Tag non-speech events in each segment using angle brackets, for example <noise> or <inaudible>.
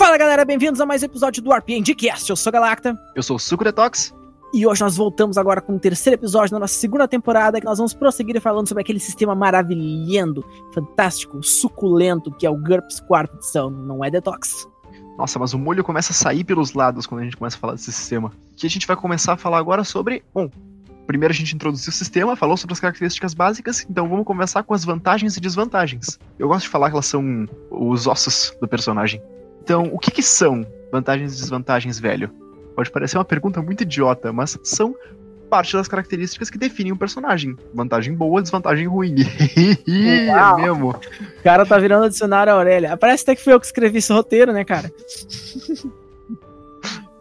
Fala galera, bem-vindos a mais um episódio do RPG Cast. Eu sou Galacta. Eu sou o Suco Detox. E hoje nós voltamos agora com o terceiro episódio da nossa segunda temporada, que nós vamos prosseguir falando sobre aquele sistema maravilhando, fantástico, suculento, que é o GURPS quarta edição, não é Detox. Nossa, mas o molho começa a sair pelos lados quando a gente começa a falar desse sistema. Que a gente vai começar a falar agora sobre. Bom, primeiro a gente introduziu o sistema, falou sobre as características básicas, então vamos começar com as vantagens e desvantagens. Eu gosto de falar que elas são os ossos do personagem. Então, o que, que são vantagens e desvantagens, velho? Pode parecer uma pergunta muito idiota, mas são parte das características que definem um personagem. Vantagem boa, desvantagem ruim. <laughs> é mesmo. O cara tá virando dicionário Aurélia. Parece até que foi eu que escrevi esse roteiro, né, cara?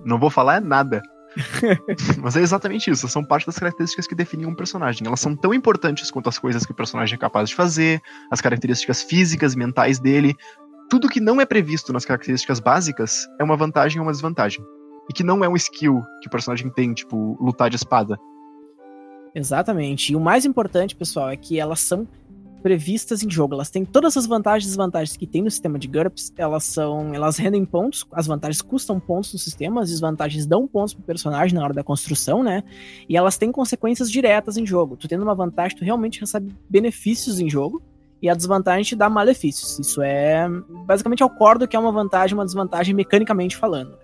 Não vou falar nada. <laughs> Mas é exatamente isso, são parte das características que definem um personagem. Elas são tão importantes quanto as coisas que o personagem é capaz de fazer, as características físicas, mentais dele, tudo que não é previsto nas características básicas é uma vantagem ou uma desvantagem. E que não é um skill que o personagem tem, tipo, lutar de espada. Exatamente. E o mais importante, pessoal, é que elas são previstas em jogo. Elas têm todas as vantagens e desvantagens que tem no sistema de GURPS. Elas são. Elas rendem pontos. As vantagens custam pontos no sistema, as desvantagens dão pontos pro personagem na hora da construção, né? E elas têm consequências diretas em jogo. Tu tendo uma vantagem, tu realmente recebe benefícios em jogo e a desvantagem te dá malefícios. Isso é basicamente ao cordo que é uma vantagem, uma desvantagem mecanicamente falando.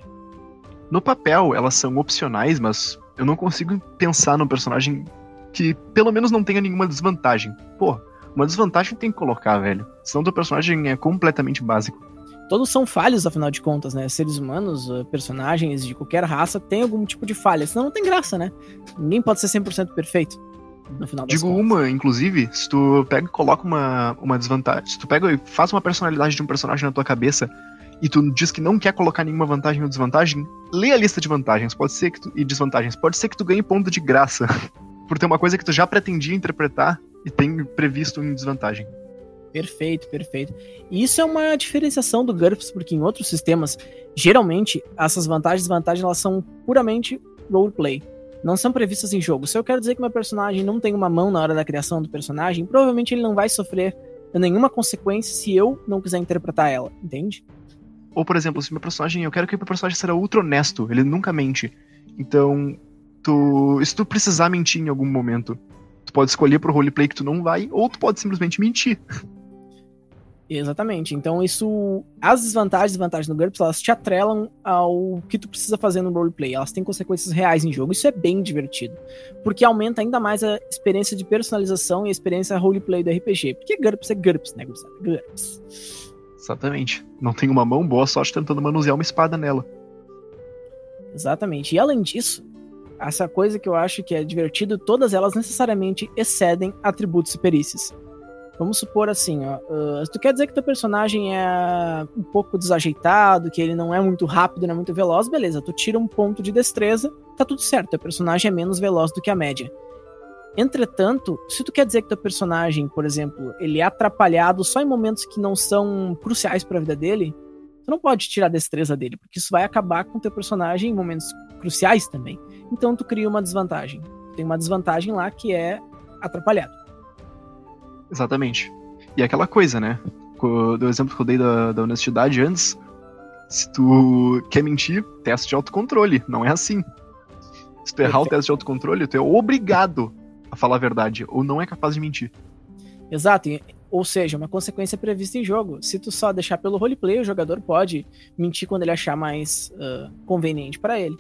No papel, elas são opcionais, mas eu não consigo pensar num personagem que pelo menos não tenha nenhuma desvantagem. Pô, uma desvantagem tem que colocar, velho. Senão teu personagem é completamente básico. Todos são falhos, afinal de contas, né? Seres humanos, eh, personagens de qualquer raça têm algum tipo de falha, senão não tem graça, né? Ninguém pode ser 100% perfeito no final Digo uma, inclusive, se tu pega e coloca uma, uma desvantagem, se tu pega e faz uma personalidade de um personagem na tua cabeça e tu diz que não quer colocar nenhuma vantagem ou desvantagem, lê a lista de vantagens, pode ser que tu, e desvantagens, pode ser que tu ganhe ponto de graça <laughs> por ter uma coisa que tu já pretendia interpretar e tem previsto em desvantagem. Perfeito, perfeito. E isso é uma diferenciação do GURPS, porque em outros sistemas, geralmente, essas vantagens e desvantagens elas são puramente roleplay não são previstas em jogo. Se eu quero dizer que meu personagem não tem uma mão na hora da criação do personagem, provavelmente ele não vai sofrer nenhuma consequência se eu não quiser interpretar ela, entende? Ou, por exemplo, se meu personagem, eu quero que meu personagem seja ultra honesto, ele nunca mente. Então, tu, se tu precisar mentir em algum momento, tu pode escolher pro roleplay que tu não vai, ou tu pode simplesmente mentir. <laughs> Exatamente. Então isso. As desvantagens e desvantagens no GURPS, elas te atrelam ao que tu precisa fazer no roleplay. Elas têm consequências reais em jogo. Isso é bem divertido. Porque aumenta ainda mais a experiência de personalização e a experiência roleplay do RPG. Porque GURPS é GURPS, né, Gustavo? GURPS. Exatamente. Não tem uma mão boa sorte tentando manusear uma espada nela. Exatamente. E além disso, essa coisa que eu acho que é divertido, todas elas necessariamente excedem atributos e perícias. Vamos supor assim, ó, uh, tu quer dizer que teu personagem é um pouco desajeitado, que ele não é muito rápido, não é muito veloz, beleza, tu tira um ponto de destreza, tá tudo certo, teu personagem é menos veloz do que a média. Entretanto, se tu quer dizer que teu personagem, por exemplo, ele é atrapalhado só em momentos que não são cruciais para a vida dele, tu não pode tirar a destreza dele, porque isso vai acabar com teu personagem em momentos cruciais também. Então tu cria uma desvantagem. Tem uma desvantagem lá que é atrapalhado. Exatamente. E é aquela coisa, né? Do exemplo que eu dei da, da honestidade antes, se tu quer mentir, teste de autocontrole. Não é assim. Se tu errar o teste de autocontrole, tu é obrigado a falar a verdade, ou não é capaz de mentir. Exato, ou seja, uma consequência prevista em jogo. Se tu só deixar pelo roleplay, o jogador pode mentir quando ele achar mais uh, conveniente para ele.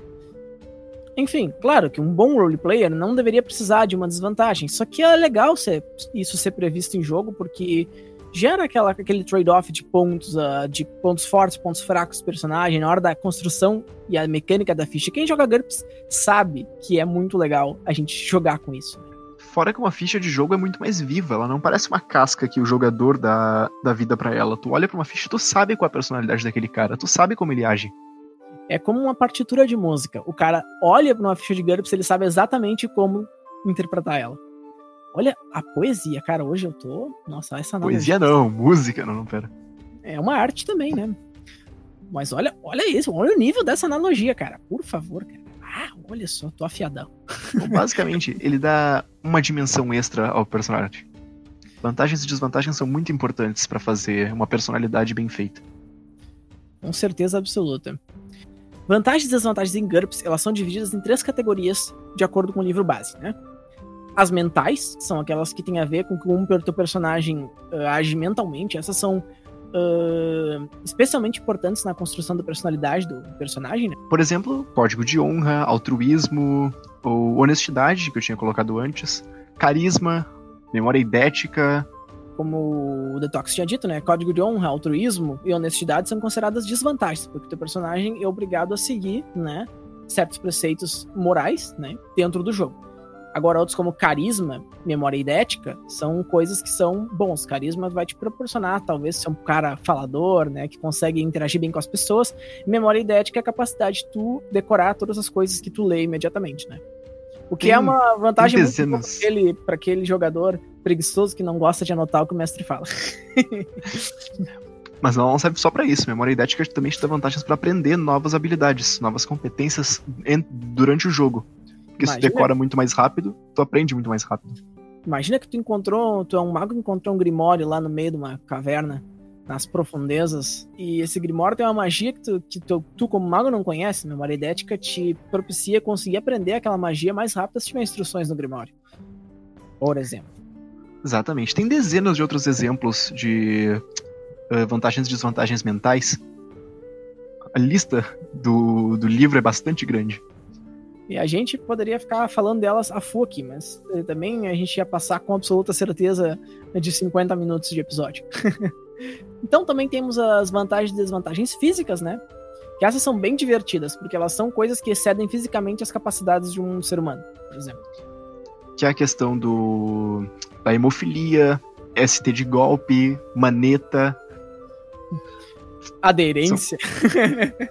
Enfim, claro que um bom roleplayer não deveria precisar de uma desvantagem. Só que é legal ser, isso ser previsto em jogo, porque gera aquela, aquele trade-off de pontos, uh, de pontos fortes, pontos fracos do personagem na hora da construção e a mecânica da ficha. Quem joga GURPS sabe que é muito legal a gente jogar com isso. Fora que uma ficha de jogo é muito mais viva, ela não parece uma casca que o jogador dá, dá vida para ela. Tu olha pra uma ficha, tu sabe qual é a personalidade daquele cara, tu sabe como ele age. É como uma partitura de música. O cara olha para uma ficha de GURPS, ele sabe exatamente como interpretar ela. Olha a poesia, cara. Hoje eu tô. Nossa, essa analogia. Poesia não, música, não, não, pera. É uma arte também, né? Mas olha, olha isso, olha o nível dessa analogia, cara. Por favor, cara. Ah, olha só, tô afiadão. Bom, basicamente, <laughs> ele dá uma dimensão extra ao personagem. Vantagens e desvantagens são muito importantes para fazer uma personalidade bem feita. Com certeza absoluta. Vantagens e desvantagens em GURPS, elas são divididas em três categorias de acordo com o livro base, né? As mentais, são aquelas que têm a ver com como o teu personagem uh, age mentalmente. Essas são uh, especialmente importantes na construção da personalidade do personagem, né? Por exemplo, código de honra, altruísmo, ou honestidade, que eu tinha colocado antes, carisma, memória idética. Como o Detox tinha dito, né? Código de honra, altruísmo e honestidade são consideradas desvantagens, porque o teu personagem é obrigado a seguir, né? Certos preceitos morais, né? Dentro do jogo. Agora, outros como carisma, memória idética, são coisas que são bons. Carisma vai te proporcionar, talvez, ser um cara falador, né? Que consegue interagir bem com as pessoas. Memória idética é a capacidade de tu decorar todas as coisas que tu lê imediatamente, né? O que é Tem- é uma vantagem pra aquele, aquele jogador preguiçoso que não gosta de anotar o que o mestre fala. <laughs> Mas não serve só pra isso. Memória idética também te dá vantagens pra aprender novas habilidades, novas competências durante o jogo. Porque se tu Imagina. decora muito mais rápido, tu aprende muito mais rápido. Imagina que tu encontrou, tu é um mago que encontrou um grimório lá no meio de uma caverna, nas profundezas, e esse grimório tem uma magia que tu, que tu, tu como mago não conhece, memória idética te propicia conseguir aprender aquela magia mais rápido se tiver instruções no grimório. Por exemplo. Exatamente. Tem dezenas de outros exemplos de eh, vantagens e desvantagens mentais. A lista do, do livro é bastante grande. E a gente poderia ficar falando delas a full aqui, mas eh, também a gente ia passar com absoluta certeza de 50 minutos de episódio. <laughs> então também temos as vantagens e desvantagens físicas, né? Que essas são bem divertidas, porque elas são coisas que excedem fisicamente as capacidades de um ser humano, por exemplo. Que é a questão do da hemofilia, ST de golpe, maneta, Aderência.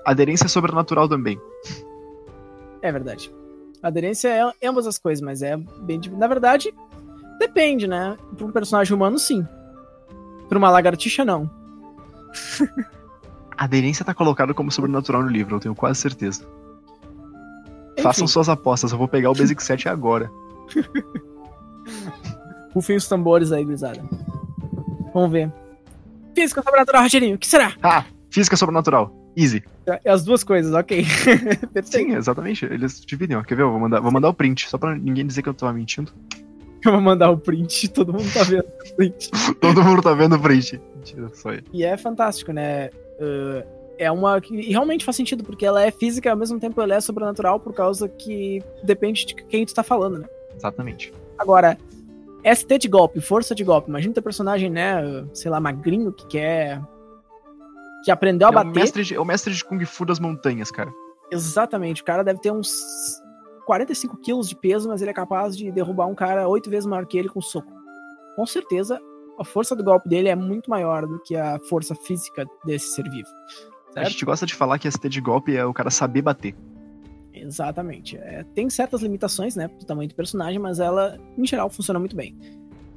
aderência sobrenatural também. É verdade. Aderência é ambas as coisas, mas é bem. Na verdade, depende, né? Para um personagem humano, sim. Para uma lagartixa, não. A <laughs> aderência tá colocado como sobrenatural no livro, eu tenho quase certeza. Enfim. Façam suas apostas, eu vou pegar o Basic 7 agora. <laughs> Rufem os tambores aí, gurizada. Vamos ver. Física sobrenatural, Rogerinho, o que será? Ah, física sobrenatural. Easy. É as duas coisas, ok. <laughs> Sim, exatamente. Eles dividem, ó. Quer ver? Eu vou mandar, vou mandar o print, só pra ninguém dizer que eu tava mentindo. Eu vou mandar o print, <laughs> todo mundo tá vendo o print. <laughs> Todo mundo tá vendo o print. Mentira, só. E é fantástico, né? Uh, é uma que e realmente faz sentido, porque ela é física e ao mesmo tempo ela é sobrenatural por causa que depende de quem tu tá falando, né? Exatamente. Agora, ST de golpe, força de golpe. Imagina teu personagem, né? Sei lá, magrinho, que quer. que aprendeu a É o, bater. mestre de, é o mestre de Kung Fu das montanhas, cara. Exatamente. O cara deve ter uns 45 quilos de peso, mas ele é capaz de derrubar um cara oito vezes maior que ele com soco. Com certeza, a força do golpe dele é muito maior do que a força física desse ser vivo. A Certo? gente gosta de falar que ST de golpe é o cara saber bater. Exatamente. É, tem certas limitações, né, do tamanho do personagem, mas ela, em geral, funciona muito bem.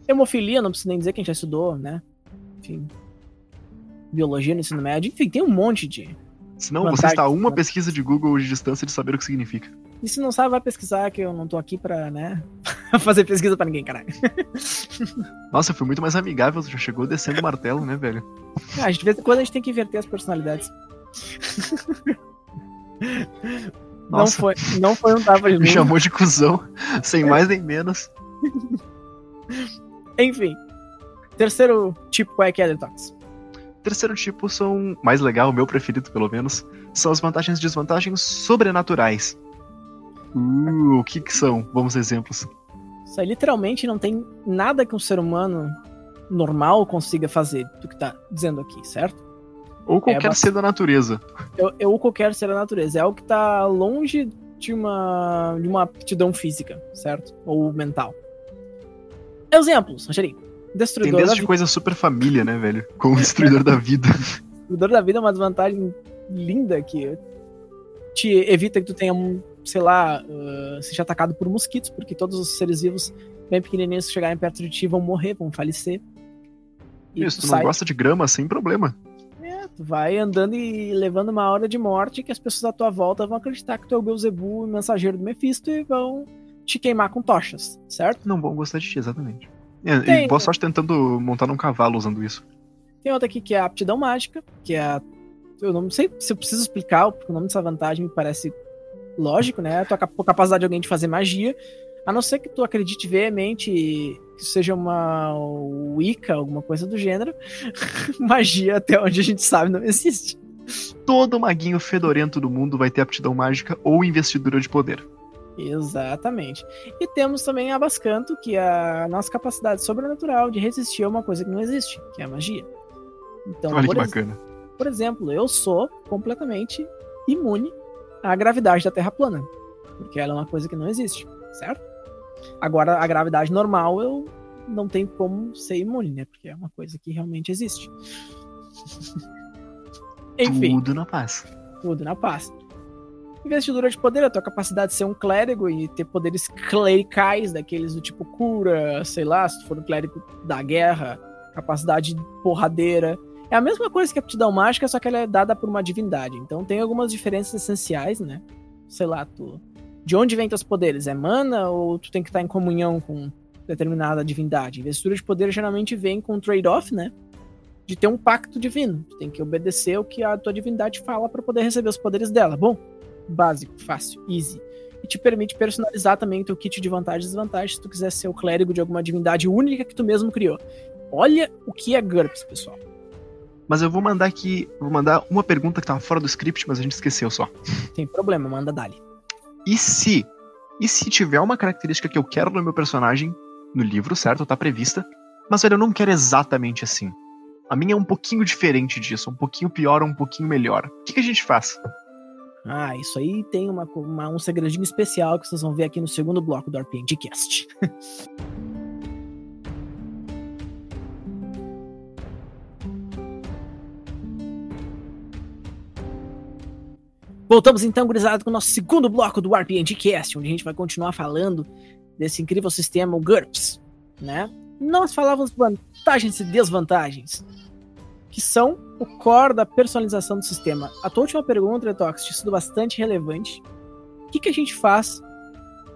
Hemofilia, não preciso nem dizer que a gente já estudou, né? Enfim. Biologia no ensino médio. Enfim, tem um monte de. Senão você está a uma pesquisa de Google de distância de saber o que significa. E se não sabe, vai pesquisar, que eu não tô aqui pra, né, <laughs> fazer pesquisa pra ninguém, caralho. <laughs> Nossa, foi muito mais amigável, já chegou descendo o martelo, né, velho? Ah, a gente, de vez em quando a gente tem que inverter as personalidades. <laughs> Não Nossa, foi, não foi um tapa de me chamou de cuzão, sem mais nem menos. Enfim. Terceiro tipo, qual é que é, Detox? Terceiro tipo são, mais legal, o meu preferido pelo menos, são as vantagens e desvantagens sobrenaturais. Uh, o que que são? Vamos exemplos. Isso aí literalmente não tem nada que um ser humano normal consiga fazer do que tá dizendo aqui, certo? Ou qualquer bastante- ser da natureza. Eu, eu qualquer ser da natureza. É algo que tá longe de uma, de uma aptidão física, certo? Ou mental. Exemplos. Tem Destruidor da desde vida. coisa super família, né, velho? Com o <laughs> destruidor da vida. Destruidor da vida é uma desvantagem linda que te evita que tu tenha, um, sei lá, uh, seja atacado por mosquitos, porque todos os seres vivos bem pequenininhos que chegarem perto de ti vão morrer, vão falecer. E Isso, tu tu não gosta de grama, sem problema. é, tu vai andando e levando uma hora de morte que as pessoas à tua volta vão acreditar que tu é o Beelzebub, o mensageiro do Mephisto, e vão te queimar com tochas, certo? Não vão gostar de ti, exatamente. É, Tem. e boa sorte tentando montar num cavalo usando isso. Tem outra aqui que é a aptidão mágica, que é a eu não sei se eu preciso explicar, porque o nome dessa vantagem me parece lógico, né? A tua capacidade de alguém de fazer magia. A não ser que tu acredite veemente que seja uma Wicca, alguma coisa do gênero. <laughs> magia, até onde a gente sabe, não existe. Todo maguinho fedorento do mundo vai ter aptidão mágica ou investidura de poder. Exatamente. E temos também a Bascanto, que é a nossa capacidade sobrenatural de resistir a uma coisa que não existe, que é a magia. Então, Olha que bacana. Por exemplo, eu sou completamente imune à gravidade da Terra plana, porque ela é uma coisa que não existe, certo? Agora, a gravidade normal eu não tenho como ser imune, né? Porque é uma coisa que realmente existe. <laughs> Enfim. Tudo na paz. Tudo na paz. Investidura de poder, a tua capacidade de ser um clérigo e ter poderes clericais, daqueles do tipo cura, sei lá, se tu for um clérigo da guerra, capacidade porradeira. É a mesma coisa que a aptidão mágica, só que ela é dada por uma divindade. Então tem algumas diferenças essenciais, né? Sei lá, tu. De onde vem teus poderes? É mana ou tu tem que estar em comunhão com determinada divindade? Investidura de poder geralmente vem com um trade-off, né? De ter um pacto divino. Tu tem que obedecer o que a tua divindade fala para poder receber os poderes dela. Bom, básico, fácil, easy. E te permite personalizar também o teu kit de vantagens e desvantagens se tu quiser ser o clérigo de alguma divindade única que tu mesmo criou. Olha o que é GURPS, pessoal. Mas eu vou mandar aqui, vou mandar uma pergunta que tava fora do script, mas a gente esqueceu só. Tem problema, manda dali. E se, e se tiver uma característica que eu quero no meu personagem, no livro, certo? Tá prevista, mas velho, eu não quero exatamente assim. A minha é um pouquinho diferente disso, um pouquinho pior ou um pouquinho melhor. O que, que a gente faz? Ah, isso aí tem uma, uma, um segredinho especial que vocês vão ver aqui no segundo bloco do RPGcast. <laughs> Voltamos então, gurizada, com o nosso segundo bloco do RPGcast, onde a gente vai continuar falando desse incrível sistema, o GURPS, né? Nós falávamos vantagens e desvantagens, que são o core da personalização do sistema. A tua última pergunta, Letox, tinha sido bastante relevante. O que, que a gente faz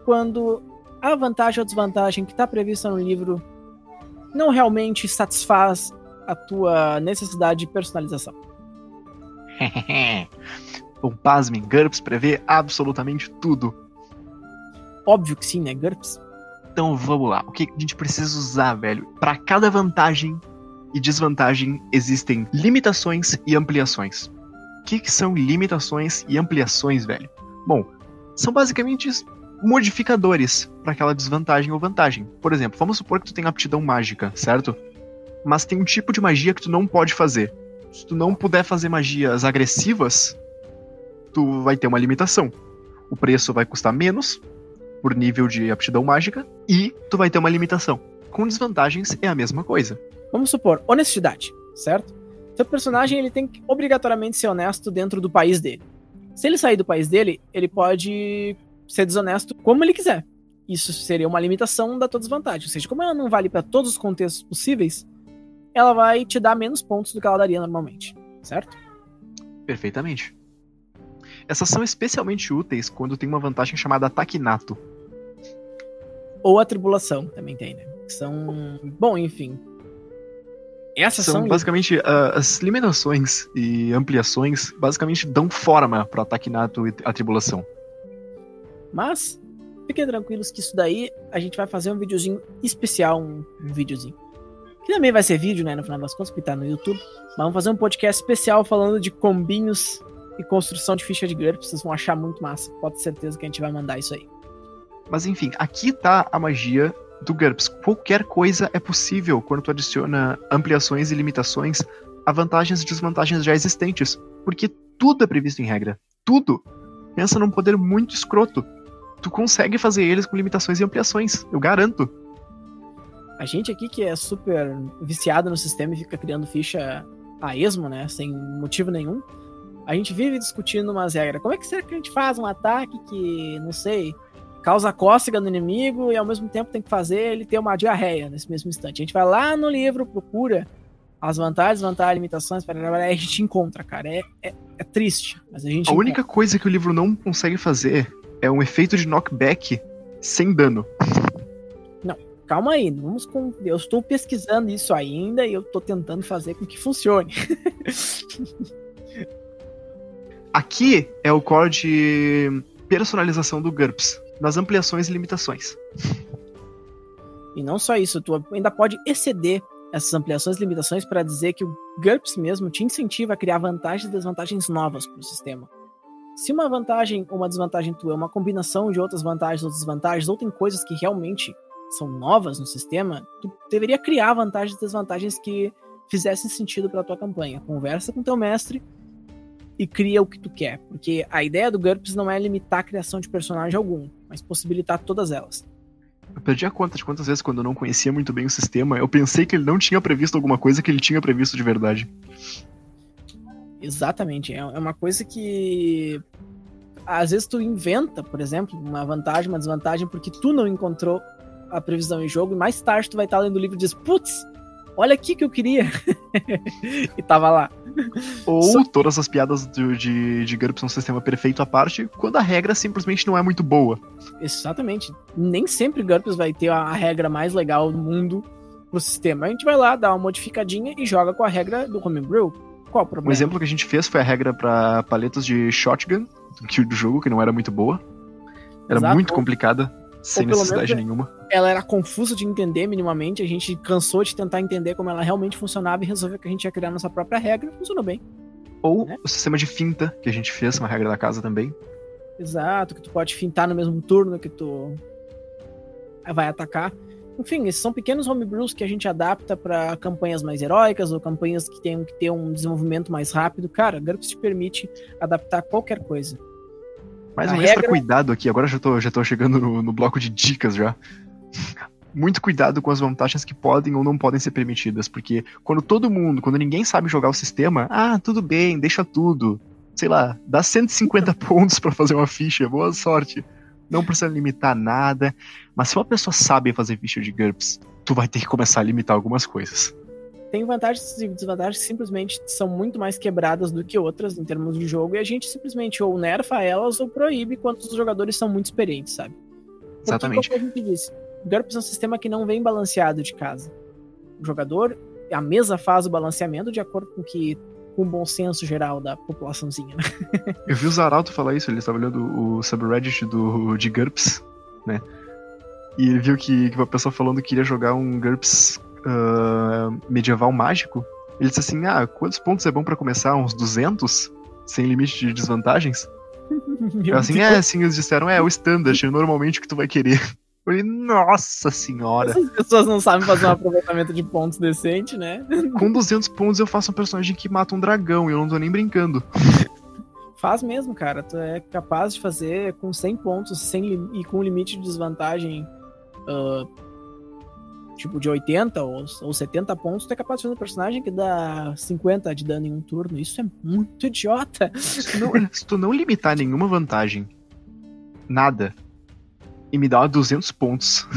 quando a vantagem ou desvantagem que está prevista no livro não realmente satisfaz a tua necessidade de personalização? <laughs> Bom, pasmem, GURPS prevê absolutamente tudo. Óbvio que sim, né, GURPS? Então vamos lá. O que a gente precisa usar, velho? Para cada vantagem e desvantagem existem limitações e ampliações. O que, que são limitações e ampliações, velho? Bom, são basicamente modificadores para aquela desvantagem ou vantagem. Por exemplo, vamos supor que tu tem aptidão mágica, certo? Mas tem um tipo de magia que tu não pode fazer. Se tu não puder fazer magias agressivas, tu vai ter uma limitação. O preço vai custar menos por nível de aptidão mágica e tu vai ter uma limitação. Com desvantagens é a mesma coisa. Vamos supor, honestidade, certo? Seu personagem ele tem que obrigatoriamente ser honesto dentro do país dele. Se ele sair do país dele, ele pode ser desonesto como ele quiser. Isso seria uma limitação da tua desvantagem. Ou seja, como ela não vale para todos os contextos possíveis, ela vai te dar menos pontos do que ela daria normalmente, certo? Perfeitamente. Essas são especialmente úteis quando tem uma vantagem chamada ataque nato. Ou a tribulação, também tem, né? São. Bom, enfim. Essas são, são... basicamente uh, as limitações e ampliações basicamente dão forma para ataque nato e a tribulação. Mas fiquem tranquilos que isso daí a gente vai fazer um videozinho especial, um, um videozinho. Que também vai ser vídeo, né, no final das contas, porque tá no YouTube. Mas vamos fazer um podcast especial falando de combinhos e construção de ficha de GURPS, vocês vão achar muito massa. Pode ter certeza que a gente vai mandar isso aí. Mas enfim, aqui tá a magia do GURPS. Qualquer coisa é possível quando tu adiciona ampliações e limitações a vantagens e desvantagens já existentes. Porque tudo é previsto em regra. Tudo. Pensa num poder muito escroto. Tu consegue fazer eles com limitações e ampliações, eu garanto. A gente aqui que é super viciado no sistema e fica criando ficha a esmo, né? Sem motivo nenhum a gente vive discutindo umas regras. Como é que será que a gente faz um ataque que, não sei, causa cócega no inimigo e ao mesmo tempo tem que fazer ele ter uma diarreia nesse mesmo instante? A gente vai lá no livro, procura as vantagens, vantagens, limitações, para a gente encontra, cara. É, é, é, triste, mas a gente. A encontra. única coisa que o livro não consegue fazer é um efeito de knockback sem dano. Não, calma aí, vamos com. Eu estou pesquisando isso ainda e eu estou tentando fazer com que funcione. <laughs> Aqui é o core de personalização do GURPS, nas ampliações e limitações. E não só isso, tu ainda pode exceder essas ampliações e limitações para dizer que o GURPS mesmo te incentiva a criar vantagens e desvantagens novas para o sistema. Se uma vantagem ou uma desvantagem tua é uma combinação de outras vantagens ou desvantagens, ou tem coisas que realmente são novas no sistema, tu deveria criar vantagens e desvantagens que fizessem sentido para tua campanha. Conversa com teu mestre e cria o que tu quer, porque a ideia do GURPS não é limitar a criação de personagem algum, mas possibilitar todas elas. Eu perdi a conta de quantas vezes, quando eu não conhecia muito bem o sistema, eu pensei que ele não tinha previsto alguma coisa que ele tinha previsto de verdade. Exatamente. É, é uma coisa que. Às vezes tu inventa, por exemplo, uma vantagem, uma desvantagem, porque tu não encontrou a previsão em jogo, e mais tarde tu vai estar lendo o livro e diz, putz, olha aqui que eu queria. <laughs> e tava lá. Ou Só... todas as piadas de, de, de GURPS são um sistema perfeito à parte, quando a regra simplesmente não é muito boa. Exatamente. Nem sempre GURPS vai ter a regra mais legal do mundo pro sistema. A gente vai lá, dá uma modificadinha e joga com a regra do Homebrew. Qual o problema? Um exemplo que a gente fez foi a regra para paletas de shotgun do jogo, que não era muito boa. Era Exato. muito complicada, sem necessidade nenhuma. Ela era confusa de entender minimamente, a gente cansou de tentar entender como ela realmente funcionava e resolveu que a gente ia criar nossa própria regra, funcionou bem. Ou né? o sistema de finta que a gente fez, uma regra da casa também. Exato, que tu pode fintar no mesmo turno que tu vai atacar. Enfim, esses são pequenos homebrews que a gente adapta para campanhas mais heróicas ou campanhas que tenham que ter um desenvolvimento mais rápido. Cara, GURPS te permite adaptar qualquer coisa. Mais um regra... extra cuidado aqui, agora já tô, já tô chegando no, no bloco de dicas já. <laughs> Muito cuidado com as vantagens que podem ou não podem ser permitidas, porque quando todo mundo, quando ninguém sabe jogar o sistema, ah, tudo bem, deixa tudo. Sei lá, dá 150 <laughs> pontos para fazer uma ficha, boa sorte não precisa limitar nada. Mas se uma pessoa sabe fazer ficha de GURPS, tu vai ter que começar a limitar algumas coisas. Tem vantagens e desvantagens que simplesmente são muito mais quebradas do que outras em termos de jogo, e a gente simplesmente ou nerfa elas ou proíbe quando os jogadores são muito experientes, sabe? Porque, Exatamente. Como a gente disse, GURPS é um sistema que não vem balanceado de casa. O jogador, a mesa faz o balanceamento de acordo com que com o bom senso geral da populaçãozinha. Né? <laughs> Eu vi o Zaralto falar isso, ele estava olhando o subreddit do, de GURPS, né? E ele viu que, que uma pessoa falando que queria jogar um GURPS uh, medieval mágico. Ele disse assim: Ah, quantos pontos é bom para começar? Uns 200? Sem limite de desvantagens? <laughs> Eu assim, é, assim, eles disseram: É, o standard, normalmente o que tu vai querer. <laughs> Falei, nossa senhora. As pessoas não sabem fazer um aproveitamento de pontos decente, né? <laughs> Com 200 pontos eu faço um personagem que mata um dragão e eu não tô nem brincando. Faz mesmo, cara. Tu é capaz de fazer com 100 pontos sem, e com limite de desvantagem uh, tipo de 80 ou, ou 70 pontos, tu é capaz de fazer um personagem que dá 50 de dano em um turno. Isso é muito idiota. Se, não, se tu não limitar nenhuma vantagem, nada, e me dá 200 pontos.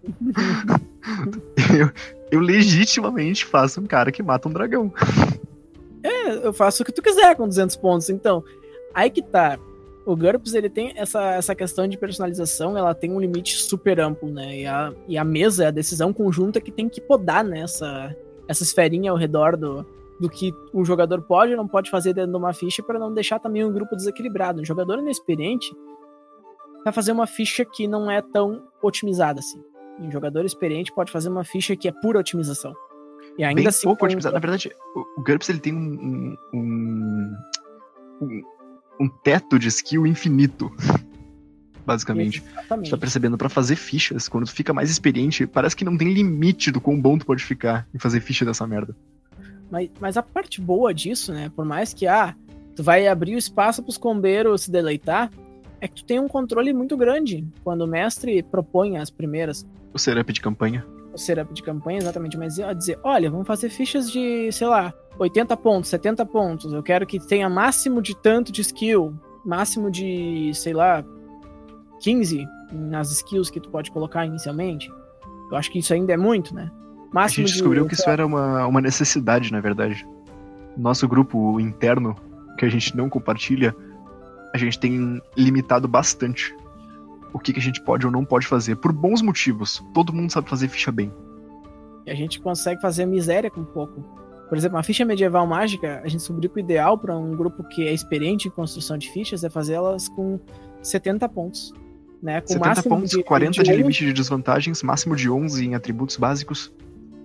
<laughs> eu, eu legitimamente faço um cara que mata um dragão. É, eu faço o que tu quiser com 200 pontos. Então, aí que tá. O GURPS, ele tem essa, essa questão de personalização, ela tem um limite super amplo, né? E a, e a mesa, a decisão conjunta que tem que podar nessa né? essa esferinha ao redor do, do que um jogador pode ou não pode fazer dentro de uma ficha para não deixar também um grupo desequilibrado. Um jogador inexperiente, vai fazer uma ficha que não é tão otimizada assim. Um jogador experiente pode fazer uma ficha que é pura otimização. E ainda Bem assim. Pouco otimizada. Na verdade, o, GURPS ele tem um, um, um, um teto de skill infinito. <laughs> Basicamente. Exatamente. Você tá percebendo, para fazer fichas, quando tu fica mais experiente, parece que não tem limite do quão bom tu pode ficar em fazer ficha dessa merda. Mas, mas a parte boa disso, né? Por mais que, ah, tu vai abrir o espaço pros combeiros se deleitar, é que tu tem um controle muito grande quando o mestre propõe as primeiras. O setup de campanha. Setup de campanha, exatamente. Mas dizer, olha, vamos fazer fichas de, sei lá, 80 pontos, 70 pontos. Eu quero que tenha máximo de tanto de skill, máximo de, sei lá, 15 nas skills que tu pode colocar inicialmente. Eu acho que isso ainda é muito, né? Máximo a gente descobriu de, que isso era uma, uma necessidade, na verdade. Nosso grupo interno, que a gente não compartilha, a gente tem limitado bastante o que, que a gente pode ou não pode fazer, por bons motivos. Todo mundo sabe fazer ficha bem. E a gente consegue fazer miséria com pouco. Por exemplo, uma ficha medieval mágica, a gente descobriu que o ideal para um grupo que é experiente em construção de fichas é fazê-las com 70 pontos. Né? Com 70 máximo pontos, de, 40 de, de limite de desvantagens, máximo de 11 em atributos básicos.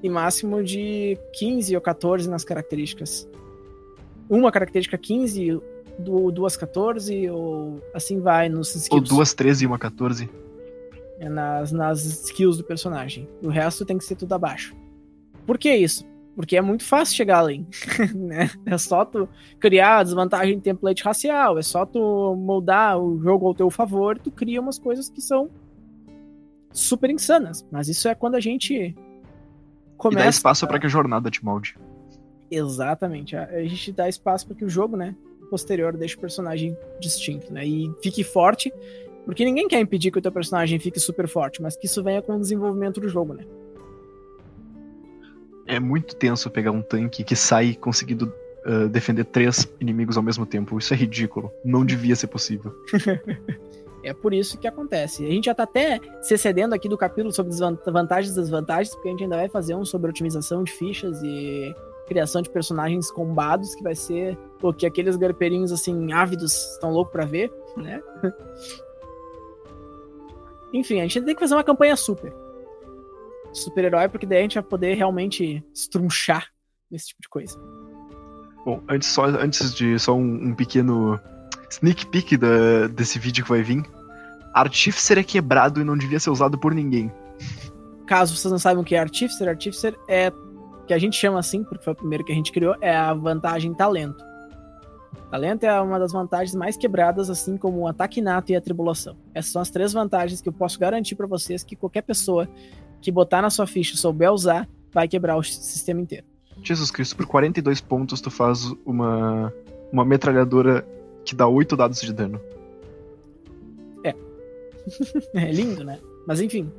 e máximo de 15 ou 14 nas características. Uma característica 15, du- duas 14, ou assim vai nos skills. Ou duas 13 e uma 14. É nas, nas skills do personagem. O resto tem que ser tudo abaixo. Por que isso? Porque é muito fácil chegar além. <laughs> né? É só tu criar a desvantagem de template racial, é só tu moldar o jogo ao teu favor e tu cria umas coisas que são super insanas. Mas isso é quando a gente E começa. dá espaço para que a jornada te molde. Exatamente. A, a gente dá espaço para que o jogo, né, posterior deixe o personagem distinto, né, e fique forte, porque ninguém quer impedir que o teu personagem fique super forte, mas que isso venha com o desenvolvimento do jogo, né? É muito tenso pegar um tanque que sai conseguindo ah, defender três inimigos ao mesmo tempo. Isso é ridículo. Não devia ser possível. <laughs> É por isso que acontece. A gente já tá até se excedendo aqui do capítulo sobre vantagens e desvantagens, porque a gente ainda vai fazer um sobre otimização de fichas e criação de personagens combados, que vai ser o que aqueles garpeirinhos assim ávidos estão loucos pra ver, né? <laughs> Enfim, a gente tem que fazer uma campanha super. Super-herói, porque daí a gente vai poder realmente estrunchar nesse tipo de coisa. Bom, antes, só, antes de só um, um pequeno sneak peek da- desse vídeo que vai vir. Artificer é quebrado e não devia ser usado por ninguém. Caso vocês não saibam o que é Artificer, Artificer é que a gente chama assim, porque foi o primeiro que a gente criou, é a vantagem talento. Talento é uma das vantagens mais quebradas, assim como o ataque nato e a tribulação. Essas são as três vantagens que eu posso garantir pra vocês que qualquer pessoa que botar na sua ficha e souber usar, vai quebrar o sistema inteiro. Jesus Cristo, por 42 pontos tu faz uma, uma metralhadora que dá 8 dados de dano. <laughs> É lindo, né? Mas enfim.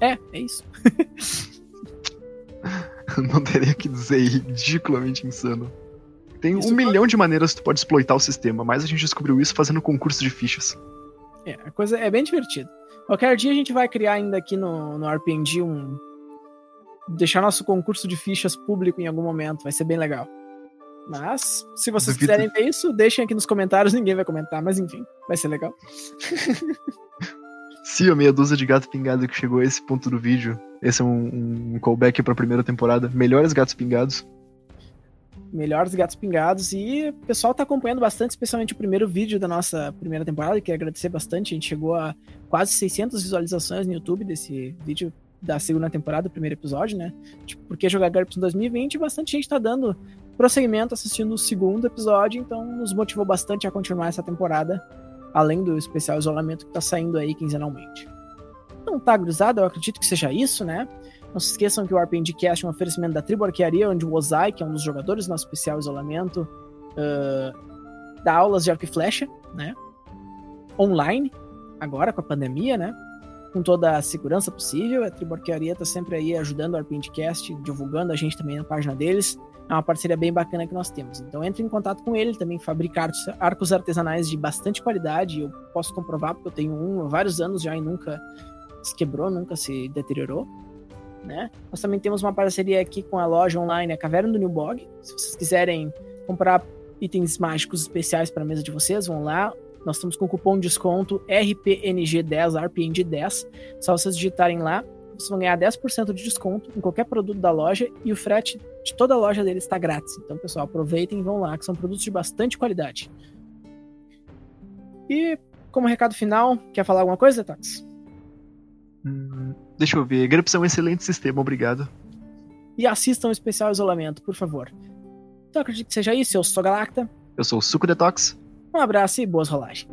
É, é isso. <laughs> <laughs> Não teria que dizer, ridiculamente insano. Tem Isso um pode- milhão de maneiras que tu pode exploitar o sistema, mas a gente descobriu isso fazendo concurso de fichas. É, a coisa é bem divertida. Qualquer dia a gente vai criar ainda aqui no, no RPG um. Deixar nosso concurso de fichas público em algum momento. Vai ser bem legal. Mas, se vocês Duvido. quiserem ver isso, deixem aqui nos comentários. Ninguém vai comentar, mas enfim, vai ser legal. <laughs> Se a meia dúzia de gato pingado que chegou a esse ponto do vídeo, esse é um, um callback pra primeira temporada. Melhores gatos pingados. Melhores gatos pingados. E o pessoal tá acompanhando bastante, especialmente o primeiro vídeo da nossa primeira temporada. Quero agradecer bastante. A gente chegou a quase 600 visualizações no YouTube desse vídeo da segunda temporada, do primeiro episódio, né? Tipo, porque jogar GURPS em 2020, bastante gente tá dando prosseguimento assistindo o segundo episódio, então nos motivou bastante a continuar essa temporada, além do especial isolamento que tá saindo aí quinzenalmente. Então tá, gurizada, eu acredito que seja isso, né? Não se esqueçam que o RPG Cast é um oferecimento da Tribo Arquearia, onde o Ozai, que é um dos jogadores do nosso especial isolamento, ah, dá aulas de arco e flecha, né? Online, agora com a pandemia, né? Com toda a segurança possível. A Tribo Arquearia tá sempre aí ajudando o RPG Cast, divulgando a gente também na página deles. É uma parceria bem bacana que nós temos. Então entre em contato com ele, também fabrica arcos, artesanais de bastante qualidade. Eu posso comprovar porque eu tenho um vários anos já e nunca se quebrou, nunca se deteriorou. Né? Nós também temos uma parceria aqui com a loja online, a Caverna do New Bog. Se vocês quiserem comprar itens mágicos especiais para a mesa de vocês, vão lá. Nós estamos com o cupom de desconto RPNG10, RPNG10. Só vocês digitarem lá, vocês vão ganhar 10% de desconto em qualquer produto da loja e o frete de toda a loja deles está grátis. Então, pessoal, aproveitem e vão lá, que são produtos de bastante qualidade. E, como recado final, quer falar alguma coisa, Tax? Hum, deixa eu ver. GURPS é um excelente sistema, obrigado. E assistam o especial isolamento, por favor. Então, acredito que seja isso. Eu sou Galacta. Eu sou o Suco Detox. Um abraço e boas rolagens.